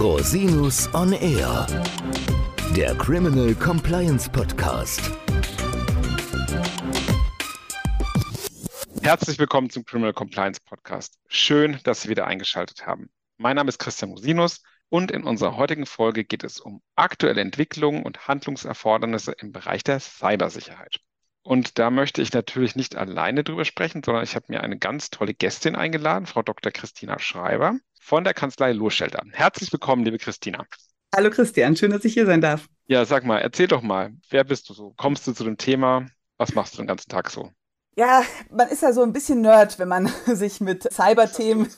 Rosinus on Air, der Criminal Compliance Podcast. Herzlich willkommen zum Criminal Compliance Podcast. Schön, dass Sie wieder eingeschaltet haben. Mein Name ist Christian Rosinus und in unserer heutigen Folge geht es um aktuelle Entwicklungen und Handlungserfordernisse im Bereich der Cybersicherheit. Und da möchte ich natürlich nicht alleine drüber sprechen, sondern ich habe mir eine ganz tolle Gästin eingeladen, Frau Dr. Christina Schreiber von der Kanzlei Lohschelter. Herzlich willkommen, liebe Christina. Hallo Christian, schön, dass ich hier sein darf. Ja, sag mal, erzähl doch mal, wer bist du so? Kommst du zu dem Thema? Was machst du den ganzen Tag so? Ja, man ist ja so ein bisschen Nerd, wenn man sich mit Cyberthemen.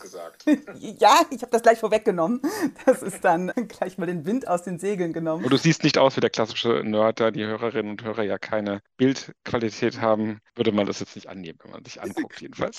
ja, ich habe das gleich vorweggenommen. Das ist dann gleich mal den Wind aus den Segeln genommen. Und du siehst nicht aus wie der klassische Nerd, da die Hörerinnen und Hörer ja keine Bildqualität haben, würde man das jetzt nicht annehmen, wenn man sich anguckt, jedenfalls.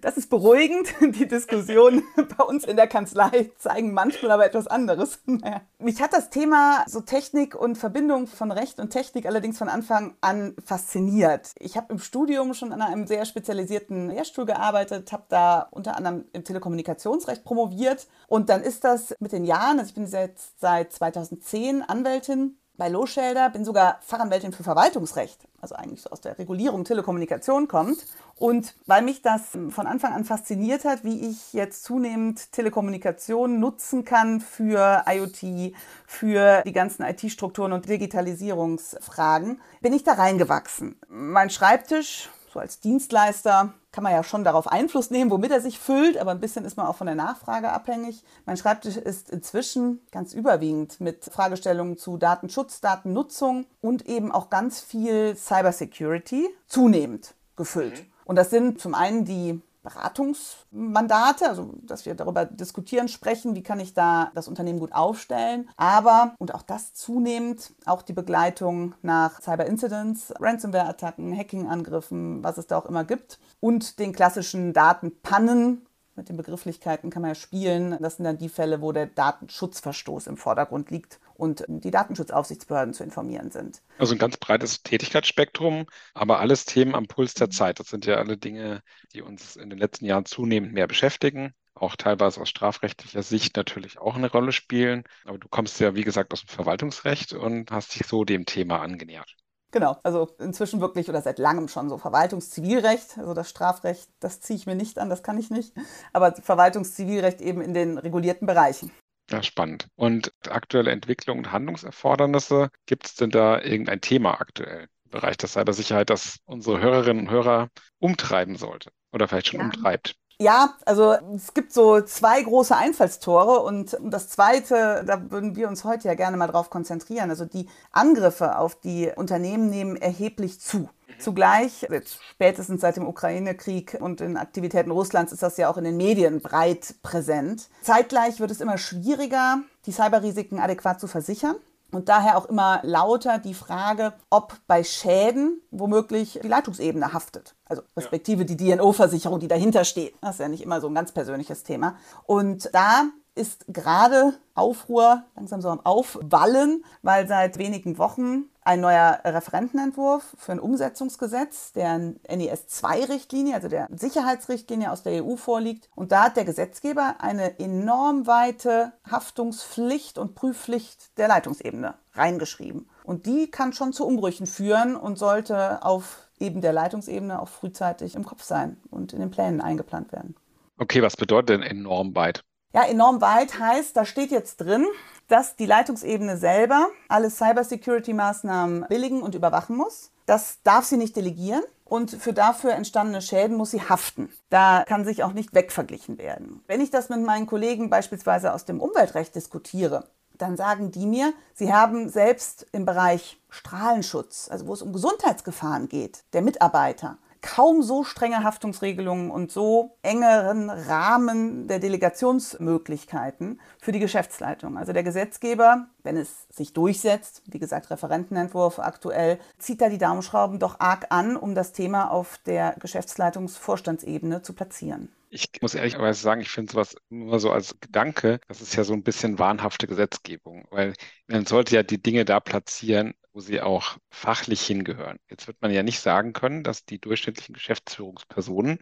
Das ist beruhigend. Die Diskussionen bei uns in der Kanzlei zeigen manchmal aber etwas anderes. Naja. Mich hat das Thema so Technik und Verbindung von Recht und Technik allerdings von Anfang an fasziniert. Ich habe im Studium schon an einem sehr spezialisierten Lehrstuhl gearbeitet, habe da unter anderem im Telekommunikationsrecht promoviert. Und dann ist das mit den Jahren, also ich bin jetzt seit 2010 Anwältin bei Lohschelder, bin sogar Fachanwältin für Verwaltungsrecht, also eigentlich so aus der Regulierung Telekommunikation kommt. Und weil mich das von Anfang an fasziniert hat, wie ich jetzt zunehmend Telekommunikation nutzen kann für IoT, für die ganzen IT-Strukturen und Digitalisierungsfragen, bin ich da reingewachsen. Mein Schreibtisch, so als Dienstleister, kann man ja schon darauf Einfluss nehmen, womit er sich füllt, aber ein bisschen ist man auch von der Nachfrage abhängig. Mein Schreibtisch ist inzwischen ganz überwiegend mit Fragestellungen zu Datenschutz, Datennutzung und eben auch ganz viel Cybersecurity zunehmend gefüllt. Mhm. Und das sind zum einen die Beratungsmandate, also dass wir darüber diskutieren, sprechen, wie kann ich da das Unternehmen gut aufstellen, aber und auch das zunehmend auch die Begleitung nach Cyber Incidents, Ransomware-Attacken, Hacking-Angriffen, was es da auch immer gibt und den klassischen Datenpannen. Mit den Begrifflichkeiten kann man ja spielen. Das sind dann die Fälle, wo der Datenschutzverstoß im Vordergrund liegt und die Datenschutzaufsichtsbehörden zu informieren sind. Also ein ganz breites Tätigkeitsspektrum, aber alles Themen am Puls der Zeit. Das sind ja alle Dinge, die uns in den letzten Jahren zunehmend mehr beschäftigen auch teilweise aus strafrechtlicher Sicht natürlich auch eine Rolle spielen. Aber du kommst ja, wie gesagt, aus dem Verwaltungsrecht und hast dich so dem Thema angenähert. Genau, also inzwischen wirklich oder seit langem schon so Verwaltungszivilrecht, also das Strafrecht, das ziehe ich mir nicht an, das kann ich nicht, aber Verwaltungszivilrecht eben in den regulierten Bereichen. Ja, spannend. Und aktuelle Entwicklung und Handlungserfordernisse, gibt es denn da irgendein Thema aktuell im Bereich der Cybersicherheit, das unsere Hörerinnen und Hörer umtreiben sollte oder vielleicht schon ja. umtreibt? Ja, also es gibt so zwei große Einfallstore und das zweite, da würden wir uns heute ja gerne mal drauf konzentrieren. Also die Angriffe auf die Unternehmen nehmen erheblich zu. Zugleich, spätestens seit dem Ukraine-Krieg und den Aktivitäten Russlands ist das ja auch in den Medien breit präsent. Zeitgleich wird es immer schwieriger, die Cyberrisiken adäquat zu versichern. Und daher auch immer lauter die Frage, ob bei Schäden womöglich die Leitungsebene haftet. Also respektive die DNO-Versicherung, die dahinter steht. Das ist ja nicht immer so ein ganz persönliches Thema. Und da ist gerade Aufruhr langsam so am Aufwallen, weil seit wenigen Wochen ein neuer Referentenentwurf für ein Umsetzungsgesetz der NIS-2-Richtlinie, also der Sicherheitsrichtlinie aus der EU vorliegt. Und da hat der Gesetzgeber eine enorm weite Haftungspflicht und Prüfpflicht der Leitungsebene reingeschrieben. Und die kann schon zu Umbrüchen führen und sollte auf eben der Leitungsebene auch frühzeitig im Kopf sein und in den Plänen eingeplant werden. Okay, was bedeutet denn enorm weit? Ja, enorm weit heißt, da steht jetzt drin, dass die Leitungsebene selber alle Cybersecurity-Maßnahmen billigen und überwachen muss. Das darf sie nicht delegieren und für dafür entstandene Schäden muss sie haften. Da kann sich auch nicht wegverglichen werden. Wenn ich das mit meinen Kollegen beispielsweise aus dem Umweltrecht diskutiere, dann sagen die mir, sie haben selbst im Bereich Strahlenschutz, also wo es um Gesundheitsgefahren geht, der Mitarbeiter, kaum so strenge Haftungsregelungen und so engeren Rahmen der Delegationsmöglichkeiten für die Geschäftsleitung. Also der Gesetzgeber, wenn es sich durchsetzt, wie gesagt, Referentenentwurf aktuell, zieht da die Daumenschrauben doch arg an, um das Thema auf der Geschäftsleitungsvorstandsebene zu platzieren. Ich muss ehrlicherweise sagen, ich finde sowas nur so als Gedanke, das ist ja so ein bisschen wahnhafte Gesetzgebung, weil man sollte ja die Dinge da platzieren, wo sie auch fachlich hingehören. Jetzt wird man ja nicht sagen können, dass die durchschnittlichen Geschäftsführungspersonen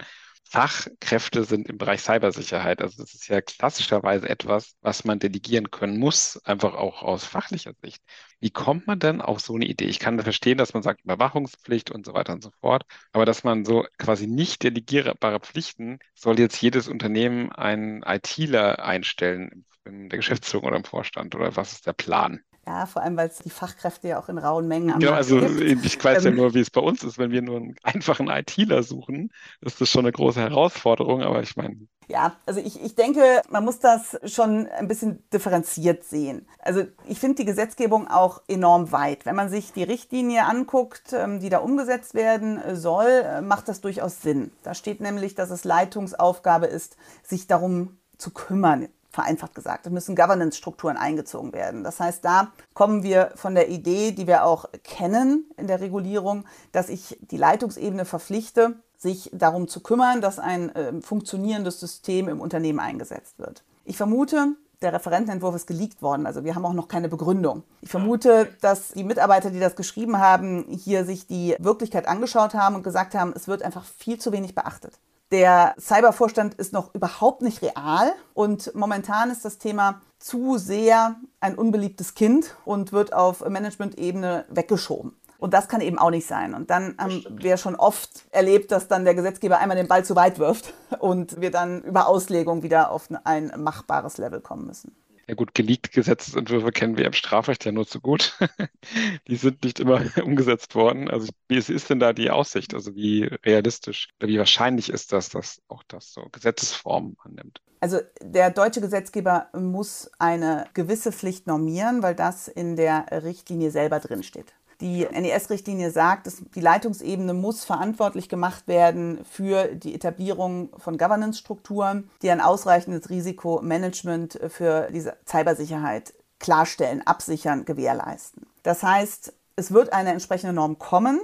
Fachkräfte sind im Bereich Cybersicherheit. Also das ist ja klassischerweise etwas, was man delegieren können muss, einfach auch aus fachlicher Sicht. Wie kommt man denn auf so eine Idee? Ich kann verstehen, dass man sagt Überwachungspflicht und so weiter und so fort, aber dass man so quasi nicht delegierbare Pflichten, soll jetzt jedes Unternehmen einen ITler einstellen in der Geschäftsführung oder im Vorstand oder was ist der Plan? Ja, vor allem, weil es die Fachkräfte ja auch in rauen Mengen am genau, also gibt. ich weiß ja ähm, nur, wie es bei uns ist. Wenn wir nur einen einfachen ITler suchen, ist das schon eine große Herausforderung, aber ich meine. Ja, also ich, ich denke, man muss das schon ein bisschen differenziert sehen. Also ich finde die Gesetzgebung auch enorm weit. Wenn man sich die Richtlinie anguckt, ähm, die da umgesetzt werden soll, äh, macht das durchaus Sinn. Da steht nämlich, dass es Leitungsaufgabe ist, sich darum zu kümmern, vereinfacht gesagt. Es müssen Governance-Strukturen eingezogen werden. Das heißt, da kommen wir von der Idee, die wir auch kennen in der Regulierung, dass ich die Leitungsebene verpflichte, sich darum zu kümmern, dass ein äh, funktionierendes System im Unternehmen eingesetzt wird. Ich vermute, der Referentenentwurf ist geleakt worden, also wir haben auch noch keine Begründung. Ich vermute, dass die Mitarbeiter, die das geschrieben haben, hier sich die Wirklichkeit angeschaut haben und gesagt haben, es wird einfach viel zu wenig beachtet. Der Cybervorstand ist noch überhaupt nicht real und momentan ist das Thema zu sehr ein unbeliebtes Kind und wird auf Management-Ebene weggeschoben. Und das kann eben auch nicht sein. Und dann haben wir schon oft erlebt, dass dann der Gesetzgeber einmal den Ball zu weit wirft und wir dann über Auslegung wieder auf ein machbares Level kommen müssen. Ja gut, geleakte Gesetzesentwürfe kennen wir im Strafrecht ja nur zu gut. die sind nicht immer umgesetzt worden. Also wie ist denn da die Aussicht? Also wie realistisch oder wie wahrscheinlich ist das, dass auch das so Gesetzesformen annimmt? Also der deutsche Gesetzgeber muss eine gewisse Pflicht normieren, weil das in der Richtlinie selber drinsteht. Die NES-Richtlinie sagt, dass die Leitungsebene muss verantwortlich gemacht werden für die Etablierung von Governance-Strukturen, die ein ausreichendes Risikomanagement für diese Cybersicherheit klarstellen, absichern, gewährleisten. Das heißt, es wird eine entsprechende Norm kommen.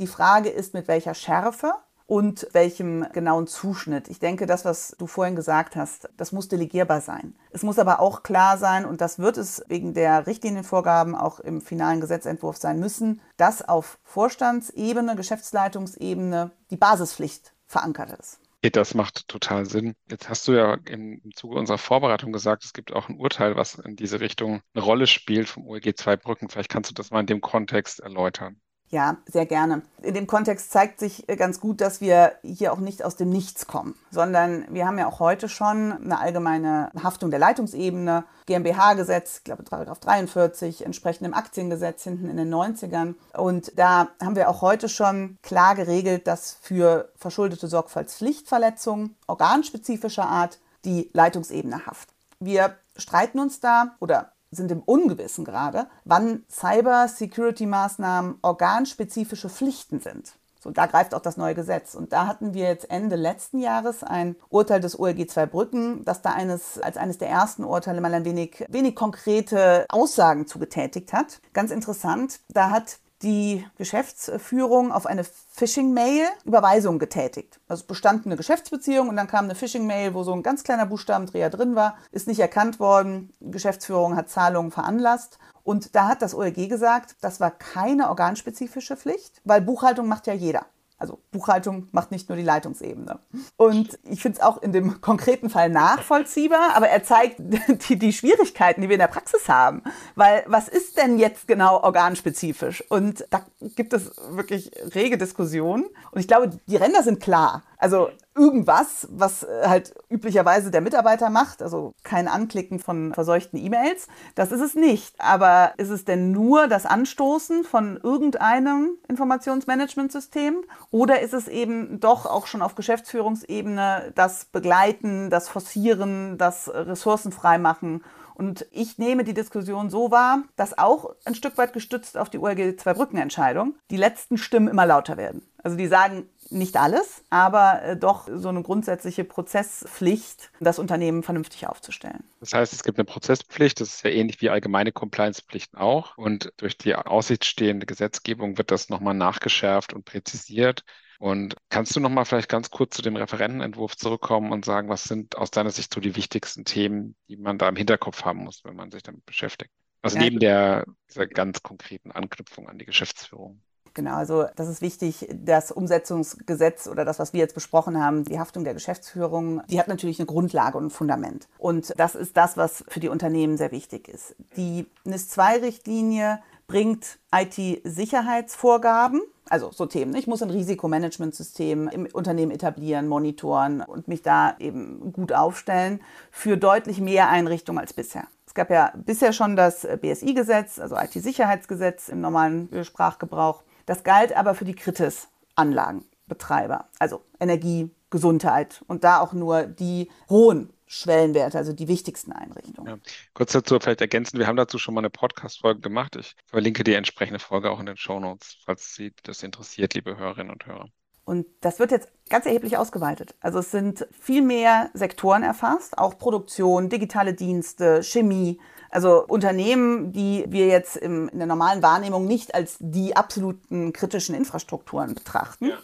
Die Frage ist, mit welcher Schärfe und welchem genauen Zuschnitt. Ich denke, das, was du vorhin gesagt hast, das muss delegierbar sein. Es muss aber auch klar sein, und das wird es wegen der Richtlinienvorgaben auch im finalen Gesetzentwurf sein müssen, dass auf Vorstandsebene, Geschäftsleitungsebene die Basispflicht verankert ist. Das macht total Sinn. Jetzt hast du ja im Zuge unserer Vorbereitung gesagt, es gibt auch ein Urteil, was in diese Richtung eine Rolle spielt vom OEG 2 Brücken. Vielleicht kannst du das mal in dem Kontext erläutern. Ja, sehr gerne. In dem Kontext zeigt sich äh, ganz gut, dass wir hier auch nicht aus dem Nichts kommen, sondern wir haben ja auch heute schon eine allgemeine Haftung der Leitungsebene, GmbH-Gesetz, ich glaube Paragraph 43, entsprechend im Aktiengesetz hinten in den 90ern. Und da haben wir auch heute schon klar geregelt, dass für verschuldete Sorgfaltspflichtverletzungen organspezifischer Art die Leitungsebene haft. Wir streiten uns da oder sind im Ungewissen gerade, wann Cyber-Security-Maßnahmen organspezifische Pflichten sind. So, da greift auch das neue Gesetz. Und da hatten wir jetzt Ende letzten Jahres ein Urteil des OLG 2 Brücken, das da eines, als eines der ersten Urteile mal ein wenig, wenig konkrete Aussagen zugetätigt hat. Ganz interessant, da hat die Geschäftsführung auf eine Phishing-Mail Überweisung getätigt. Also bestand eine Geschäftsbeziehung und dann kam eine Phishing-Mail, wo so ein ganz kleiner Buchstabendreher drin war, ist nicht erkannt worden. Geschäftsführung hat Zahlungen veranlasst. Und da hat das OLG gesagt, das war keine organspezifische Pflicht, weil Buchhaltung macht ja jeder. Also Buchhaltung macht nicht nur die Leitungsebene. Und ich finde es auch in dem konkreten Fall nachvollziehbar, aber er zeigt die, die, Schwierigkeiten, die wir in der Praxis haben. Weil was ist denn jetzt genau organspezifisch? Und da gibt es wirklich rege Diskussionen. Und ich glaube, die Ränder sind klar. Also irgendwas, was äh, halt üblicherweise der Mitarbeiter macht, also kein Anklicken von verseuchten E-Mails, das ist es nicht. Aber ist es denn nur das Anstoßen von irgendeinem Informationsmanagementsystem oder ist es eben doch auch schon auf Geschäftsführungsebene das Begleiten, das Forcieren, das Ressourcenfreimachen und ich nehme die Diskussion so wahr, dass auch ein Stück weit gestützt auf die OLG Zwei-Brücken-Entscheidung die letzten Stimmen immer lauter werden. Also die sagen nicht alles, aber äh, doch so eine grundsätzliche Prozesspflicht, das Unternehmen vernünftig aufzustellen. Das heißt, es gibt eine Prozesspflicht, das ist ja ähnlich wie allgemeine Compliance-Pflichten auch. Und durch die aussichtsstehende Gesetzgebung wird das nochmal nachgeschärft und präzisiert. Und kannst du noch mal vielleicht ganz kurz zu dem Referentenentwurf zurückkommen und sagen, was sind aus deiner Sicht so die wichtigsten Themen, die man da im Hinterkopf haben muss, wenn man sich damit beschäftigt? Also ja. neben der, dieser ganz konkreten Anknüpfung an die Geschäftsführung. Genau, also das ist wichtig. Das Umsetzungsgesetz oder das, was wir jetzt besprochen haben, die Haftung der Geschäftsführung, die hat natürlich eine Grundlage und ein Fundament. Und das ist das, was für die Unternehmen sehr wichtig ist. Die NIS-2-Richtlinie bringt IT-Sicherheitsvorgaben, also so Themen. Ich muss ein Risikomanagementsystem im Unternehmen etablieren, monitoren und mich da eben gut aufstellen für deutlich mehr Einrichtungen als bisher. Es gab ja bisher schon das BSI-Gesetz, also IT-Sicherheitsgesetz im normalen Sprachgebrauch. Das galt aber für die Kritis-Anlagenbetreiber, also Energie, Gesundheit und da auch nur die hohen Schwellenwerte, also die wichtigsten Einrichtungen. Ja. Kurz dazu vielleicht ergänzen, wir haben dazu schon mal eine Podcast-Folge gemacht. Ich verlinke die entsprechende Folge auch in den Show Notes, falls Sie das interessiert, liebe Hörerinnen und Hörer. Und das wird jetzt ganz erheblich ausgeweitet. Also es sind viel mehr Sektoren erfasst, auch Produktion, digitale Dienste, Chemie. Also Unternehmen, die wir jetzt im, in der normalen Wahrnehmung nicht als die absoluten kritischen Infrastrukturen betrachten. Ja.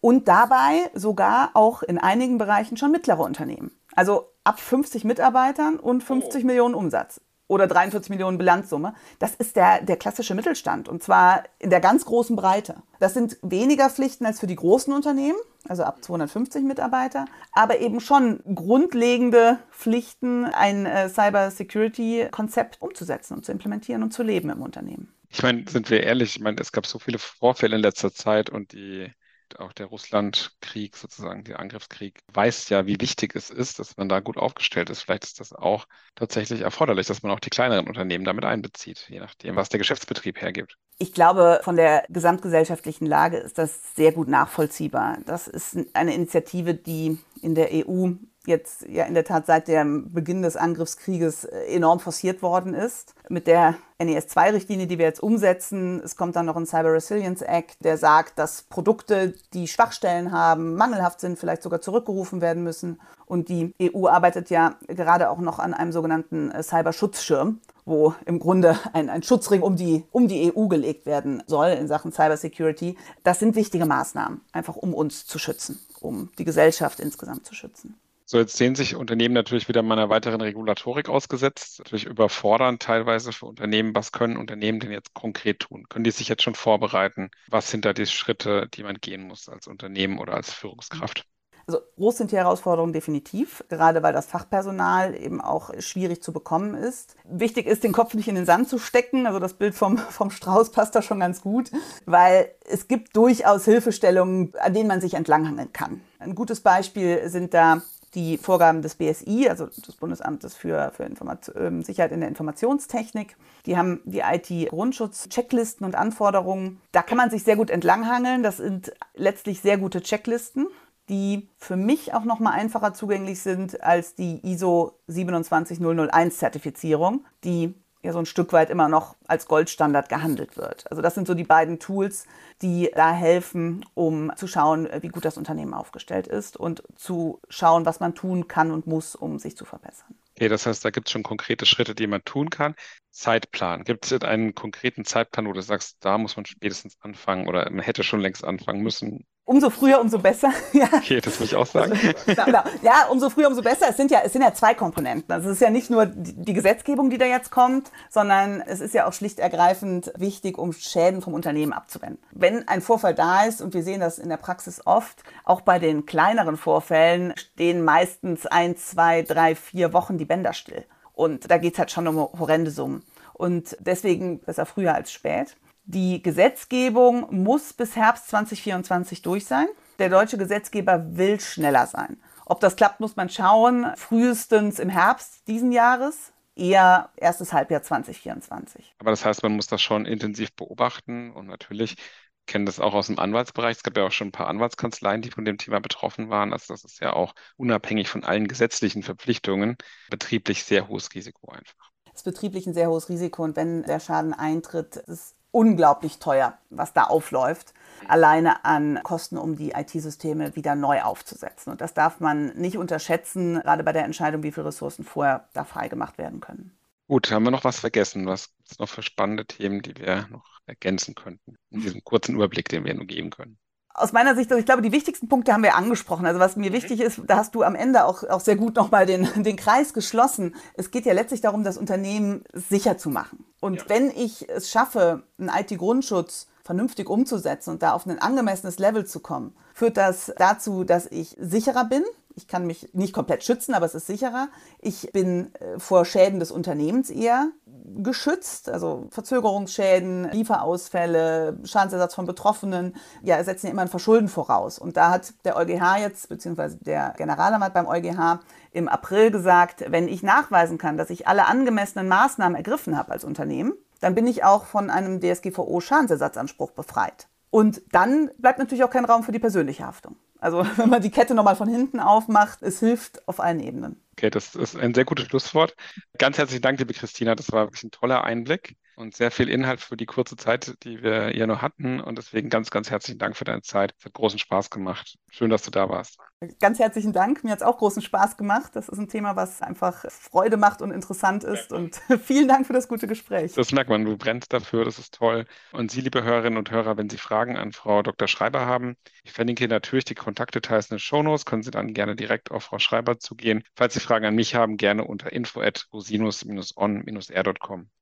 Und dabei sogar auch in einigen Bereichen schon mittlere Unternehmen. Also ab 50 Mitarbeitern und 50 oh. Millionen Umsatz oder 43 Millionen Bilanzsumme. Das ist der, der klassische Mittelstand und zwar in der ganz großen Breite. Das sind weniger Pflichten als für die großen Unternehmen, also ab 250 Mitarbeiter, aber eben schon grundlegende Pflichten, ein äh, Cyber Security Konzept umzusetzen und zu implementieren und zu leben im Unternehmen. Ich meine, sind wir ehrlich, ich meine, es gab so viele Vorfälle in letzter Zeit und die auch der Russlandkrieg, sozusagen der Angriffskrieg, weiß ja, wie wichtig es ist, dass man da gut aufgestellt ist. Vielleicht ist das auch tatsächlich erforderlich, dass man auch die kleineren Unternehmen damit einbezieht, je nachdem, was der Geschäftsbetrieb hergibt. Ich glaube, von der gesamtgesellschaftlichen Lage ist das sehr gut nachvollziehbar. Das ist eine Initiative, die in der EU jetzt ja in der Tat seit dem Beginn des Angriffskrieges äh, enorm forciert worden ist. Mit der NES-2-Richtlinie, die wir jetzt umsetzen, es kommt dann noch ein Cyber Resilience Act, der sagt, dass Produkte, die Schwachstellen haben, mangelhaft sind, vielleicht sogar zurückgerufen werden müssen. Und die EU arbeitet ja gerade auch noch an einem sogenannten äh, Cyberschutzschirm, wo im Grunde ein, ein Schutzring um die, um die EU gelegt werden soll in Sachen Cybersecurity. Das sind wichtige Maßnahmen, einfach um uns zu schützen, um die Gesellschaft insgesamt zu schützen. So, jetzt sehen sich Unternehmen natürlich wieder meiner weiteren Regulatorik ausgesetzt, natürlich überfordernd teilweise für Unternehmen. Was können Unternehmen denn jetzt konkret tun? Können die sich jetzt schon vorbereiten? Was sind da die Schritte, die man gehen muss als Unternehmen oder als Führungskraft? Also groß sind die Herausforderungen definitiv, gerade weil das Fachpersonal eben auch schwierig zu bekommen ist. Wichtig ist, den Kopf nicht in den Sand zu stecken. Also das Bild vom, vom Strauß passt da schon ganz gut, weil es gibt durchaus Hilfestellungen, an denen man sich entlanghangeln kann. Ein gutes Beispiel sind da die Vorgaben des BSI, also des Bundesamtes für, für ähm, Sicherheit in der Informationstechnik. Die haben die IT-Grundschutz-Checklisten und Anforderungen. Da kann man sich sehr gut entlanghangeln. Das sind letztlich sehr gute Checklisten, die für mich auch noch mal einfacher zugänglich sind als die ISO 27001 Zertifizierung, die ja so ein Stück weit immer noch als Goldstandard gehandelt wird. Also das sind so die beiden Tools, die da helfen, um zu schauen, wie gut das Unternehmen aufgestellt ist und zu schauen, was man tun kann und muss, um sich zu verbessern. Okay, das heißt, da gibt es schon konkrete Schritte, die man tun kann. Zeitplan. Gibt es einen konkreten Zeitplan, wo du sagst, da muss man spätestens anfangen oder man hätte schon längst anfangen müssen? Umso früher, umso besser. ja. Okay, das würde ich auch sagen. Also, genau. Ja, umso früher, umso besser. Es sind ja, es sind ja zwei Komponenten. Also es ist ja nicht nur die Gesetzgebung, die da jetzt kommt, sondern es ist ja auch schlicht ergreifend wichtig, um Schäden vom Unternehmen abzuwenden. Wenn ein Vorfall da ist, und wir sehen das in der Praxis oft, auch bei den kleineren Vorfällen stehen meistens ein, zwei, drei, vier Wochen die Bänder still. Und da geht es halt schon um horrende Summen. Und deswegen besser früher als spät. Die Gesetzgebung muss bis Herbst 2024 durch sein. Der deutsche Gesetzgeber will schneller sein. Ob das klappt, muss man schauen. Frühestens im Herbst diesen Jahres, eher erstes Halbjahr 2024. Aber das heißt, man muss das schon intensiv beobachten und natürlich kennen das auch aus dem Anwaltsbereich. Es gab ja auch schon ein paar Anwaltskanzleien, die von dem Thema betroffen waren. Also das ist ja auch unabhängig von allen gesetzlichen Verpflichtungen betrieblich sehr hohes Risiko einfach. Es ist betrieblich ein sehr hohes Risiko und wenn der Schaden eintritt, ist es unglaublich teuer, was da aufläuft, alleine an Kosten, um die IT-Systeme wieder neu aufzusetzen. Und das darf man nicht unterschätzen, gerade bei der Entscheidung, wie viele Ressourcen vorher da freigemacht werden können. Gut, haben wir noch was vergessen? Was gibt es noch für spannende Themen, die wir noch ergänzen könnten in diesem kurzen Überblick, den wir nur geben können? Aus meiner Sicht, also ich glaube, die wichtigsten Punkte haben wir angesprochen. Also was mir mhm. wichtig ist, da hast du am Ende auch, auch sehr gut nochmal den, den Kreis geschlossen. Es geht ja letztlich darum, das Unternehmen sicher zu machen. Und ja. wenn ich es schaffe, einen IT-Grundschutz vernünftig umzusetzen und da auf ein angemessenes Level zu kommen, führt das dazu, dass ich sicherer bin. Ich kann mich nicht komplett schützen, aber es ist sicherer. Ich bin äh, vor Schäden des Unternehmens eher geschützt, also Verzögerungsschäden, Lieferausfälle, Schadensersatz von Betroffenen, ja, setzen ja immer ein Verschulden voraus. Und da hat der EuGH jetzt, beziehungsweise der Generalanwalt beim EuGH im April gesagt, wenn ich nachweisen kann, dass ich alle angemessenen Maßnahmen ergriffen habe als Unternehmen, dann bin ich auch von einem DSGVO-Schadensersatzanspruch befreit. Und dann bleibt natürlich auch kein Raum für die persönliche Haftung. Also wenn man die Kette nochmal von hinten aufmacht, es hilft auf allen Ebenen. Okay, das ist ein sehr gutes Schlusswort. Ganz herzlichen Dank, liebe Christina. Das war wirklich ein toller Einblick und sehr viel Inhalt für die kurze Zeit, die wir hier noch hatten. Und deswegen ganz, ganz herzlichen Dank für deine Zeit. Es hat großen Spaß gemacht. Schön, dass du da warst. Ganz herzlichen Dank. Mir hat es auch großen Spaß gemacht. Das ist ein Thema, was einfach Freude macht und interessant ist. Und vielen Dank für das gute Gespräch. Das merkt man. Du brennst dafür. Das ist toll. Und Sie, liebe Hörerinnen und Hörer, wenn Sie Fragen an Frau Dr. Schreiber haben, ich verlinke natürlich die Kontaktdetails in den Shownotes. Können Sie dann gerne direkt auf Frau Schreiber zugehen. Falls Sie Fragen an mich haben, gerne unter info at rosinus-on-r.com.